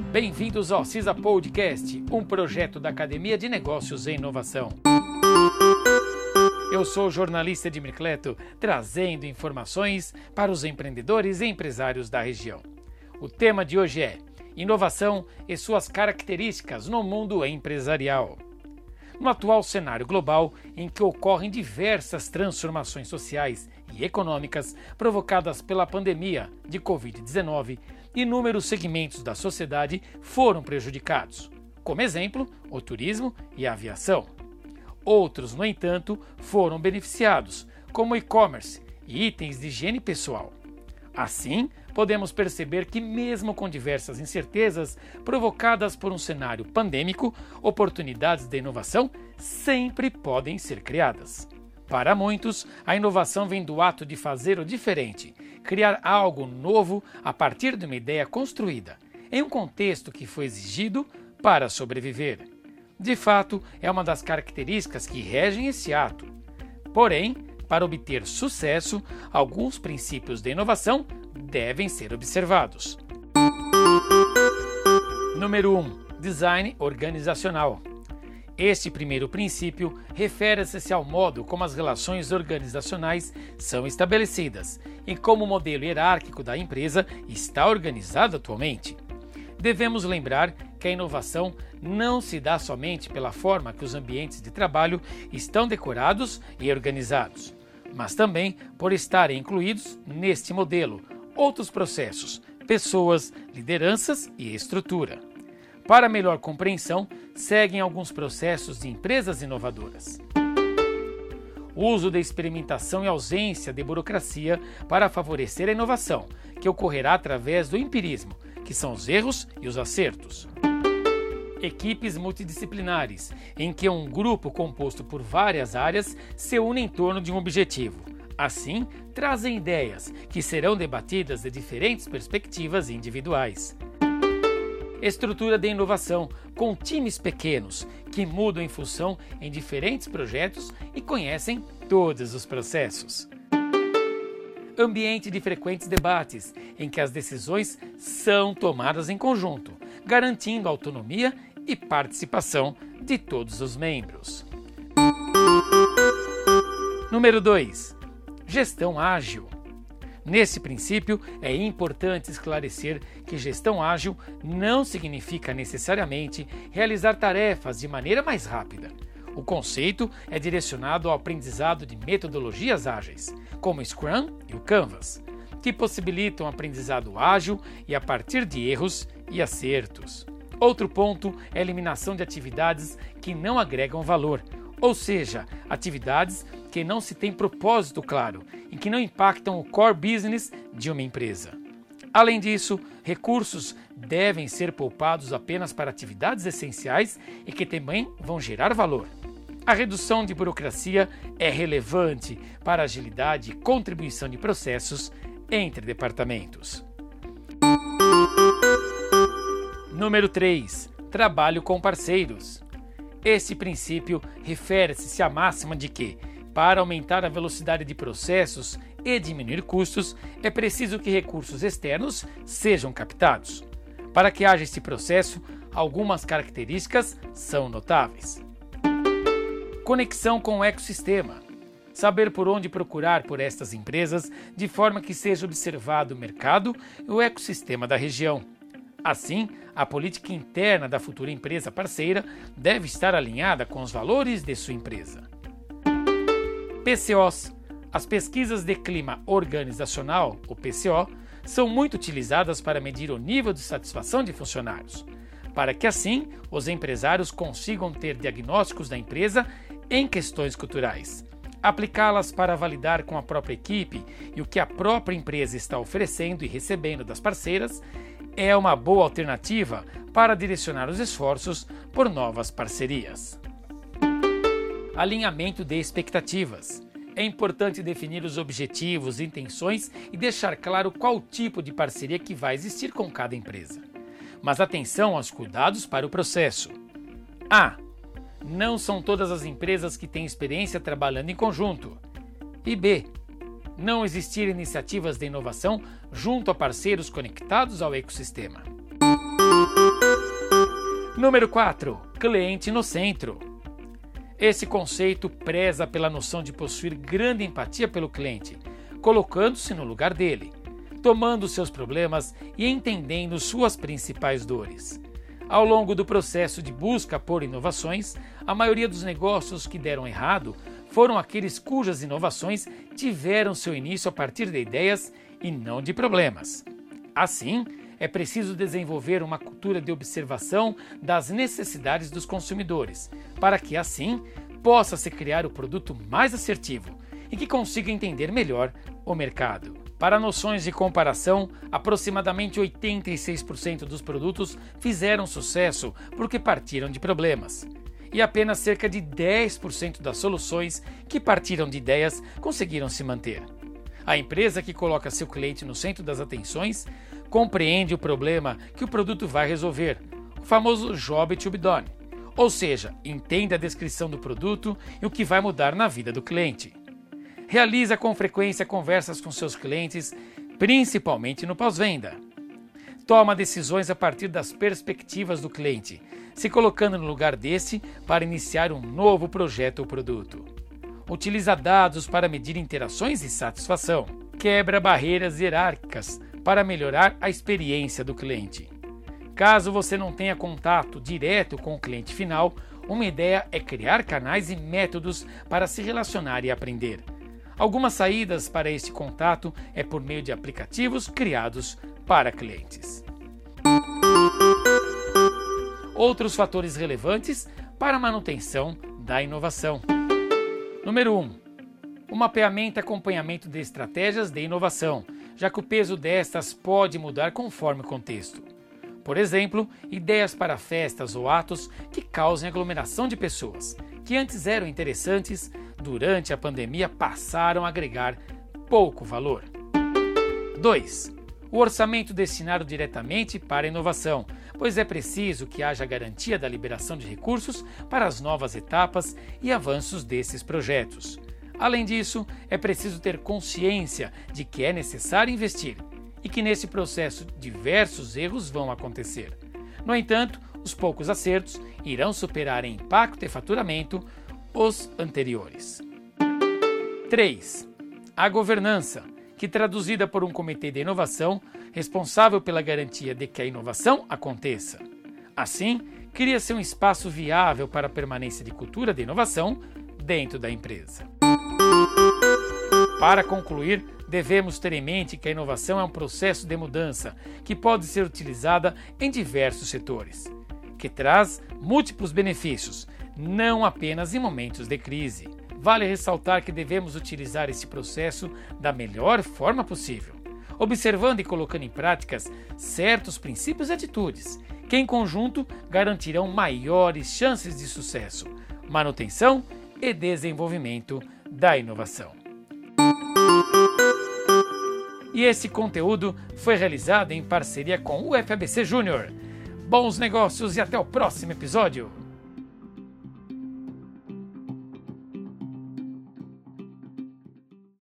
Bem-vindos ao CISA Podcast, um projeto da Academia de Negócios e Inovação. Eu sou o jornalista de Mircleto, trazendo informações para os empreendedores e empresários da região. O tema de hoje é Inovação e suas características no mundo empresarial. No atual cenário global, em que ocorrem diversas transformações sociais e econômicas provocadas pela pandemia de Covid-19, inúmeros segmentos da sociedade foram prejudicados. Como exemplo, o turismo e a aviação. Outros, no entanto, foram beneficiados, como o e-commerce e itens de higiene pessoal. Assim, podemos perceber que, mesmo com diversas incertezas provocadas por um cenário pandêmico, oportunidades de inovação sempre podem ser criadas. Para muitos, a inovação vem do ato de fazer o diferente, criar algo novo a partir de uma ideia construída, em um contexto que foi exigido para sobreviver. De fato, é uma das características que regem esse ato. Porém, para obter sucesso, alguns princípios de inovação devem ser observados. Número 1. Design organizacional. Este primeiro princípio refere-se ao modo como as relações organizacionais são estabelecidas e como o modelo hierárquico da empresa está organizado atualmente. Devemos lembrar que a inovação não se dá somente pela forma que os ambientes de trabalho estão decorados e organizados, mas também por estarem incluídos neste modelo outros processos, pessoas, lideranças e estrutura. Para melhor compreensão, seguem alguns processos de empresas inovadoras. Uso da experimentação e ausência de burocracia para favorecer a inovação, que ocorrerá através do empirismo, que são os erros e os acertos. Equipes multidisciplinares, em que um grupo composto por várias áreas se une em torno de um objetivo Assim, trazem ideias que serão debatidas de diferentes perspectivas individuais. Estrutura de inovação, com times pequenos que mudam em função em diferentes projetos e conhecem todos os processos. Ambiente de frequentes debates, em que as decisões são tomadas em conjunto, garantindo autonomia e participação de todos os membros. Número 2 Gestão ágil. Nesse princípio, é importante esclarecer que gestão ágil não significa necessariamente realizar tarefas de maneira mais rápida. O conceito é direcionado ao aprendizado de metodologias ágeis, como o Scrum e o Canvas, que possibilitam aprendizado ágil e a partir de erros e acertos. Outro ponto é a eliminação de atividades que não agregam valor, ou seja, atividades que não se tem propósito claro e que não impactam o core business de uma empresa. Além disso, recursos devem ser poupados apenas para atividades essenciais e que também vão gerar valor. A redução de burocracia é relevante para a agilidade e contribuição de processos entre departamentos. Número 3. Trabalho com parceiros. Esse princípio refere-se à máxima de que, para aumentar a velocidade de processos e diminuir custos, é preciso que recursos externos sejam captados. Para que haja esse processo, algumas características são notáveis. Conexão com o ecossistema. Saber por onde procurar por estas empresas de forma que seja observado o mercado e o ecossistema da região Assim, a política interna da futura empresa parceira deve estar alinhada com os valores de sua empresa. PCOs As pesquisas de clima organizacional, o PCO, são muito utilizadas para medir o nível de satisfação de funcionários, para que assim os empresários consigam ter diagnósticos da empresa em questões culturais aplicá-las para validar com a própria equipe e o que a própria empresa está oferecendo e recebendo das parceiras é uma boa alternativa para direcionar os esforços por novas parcerias. Alinhamento de expectativas. É importante definir os objetivos, intenções e deixar claro qual tipo de parceria que vai existir com cada empresa. Mas atenção aos cuidados para o processo. A. Não são todas as empresas que têm experiência trabalhando em conjunto. E B não existir iniciativas de inovação junto a parceiros conectados ao ecossistema. Número 4. Cliente no centro. Esse conceito preza pela noção de possuir grande empatia pelo cliente, colocando-se no lugar dele, tomando seus problemas e entendendo suas principais dores. Ao longo do processo de busca por inovações, a maioria dos negócios que deram errado foram aqueles cujas inovações tiveram seu início a partir de ideias e não de problemas. Assim, é preciso desenvolver uma cultura de observação das necessidades dos consumidores, para que assim possa se criar o produto mais assertivo e que consiga entender melhor o mercado. Para noções de comparação, aproximadamente 86% dos produtos fizeram sucesso porque partiram de problemas. E apenas cerca de 10% das soluções que partiram de ideias conseguiram se manter. A empresa que coloca seu cliente no centro das atenções compreende o problema que o produto vai resolver, o famoso job to be done. Ou seja, entende a descrição do produto e o que vai mudar na vida do cliente. Realiza com frequência conversas com seus clientes, principalmente no pós-venda. Toma decisões a partir das perspectivas do cliente, se colocando no lugar desse para iniciar um novo projeto ou produto utiliza dados para medir interações e satisfação, quebra barreiras hierárquicas para melhorar a experiência do cliente. Caso você não tenha contato direto com o cliente final, uma ideia é criar canais e métodos para se relacionar e aprender. Algumas saídas para este contato é por meio de aplicativos criados para clientes. Outros fatores relevantes para a manutenção da inovação. Número 1. Um, o mapeamento e acompanhamento de estratégias de inovação, já que o peso destas pode mudar conforme o contexto. Por exemplo, ideias para festas ou atos que causem aglomeração de pessoas, que antes eram interessantes, durante a pandemia passaram a agregar pouco valor. 2. O orçamento destinado diretamente para a inovação, pois é preciso que haja garantia da liberação de recursos para as novas etapas e avanços desses projetos. Além disso, é preciso ter consciência de que é necessário investir e que nesse processo diversos erros vão acontecer. No entanto, os poucos acertos irão superar em impacto e faturamento os anteriores. 3. A governança que, traduzida por um comitê de inovação responsável pela garantia de que a inovação aconteça. Assim, cria-se um espaço viável para a permanência de cultura de inovação dentro da empresa. Para concluir, devemos ter em mente que a inovação é um processo de mudança que pode ser utilizada em diversos setores, que traz múltiplos benefícios, não apenas em momentos de crise. Vale ressaltar que devemos utilizar esse processo da melhor forma possível, observando e colocando em práticas certos princípios e atitudes, que em conjunto garantirão maiores chances de sucesso, manutenção e desenvolvimento da inovação. E esse conteúdo foi realizado em parceria com o FABC Júnior. Bons negócios e até o próximo episódio!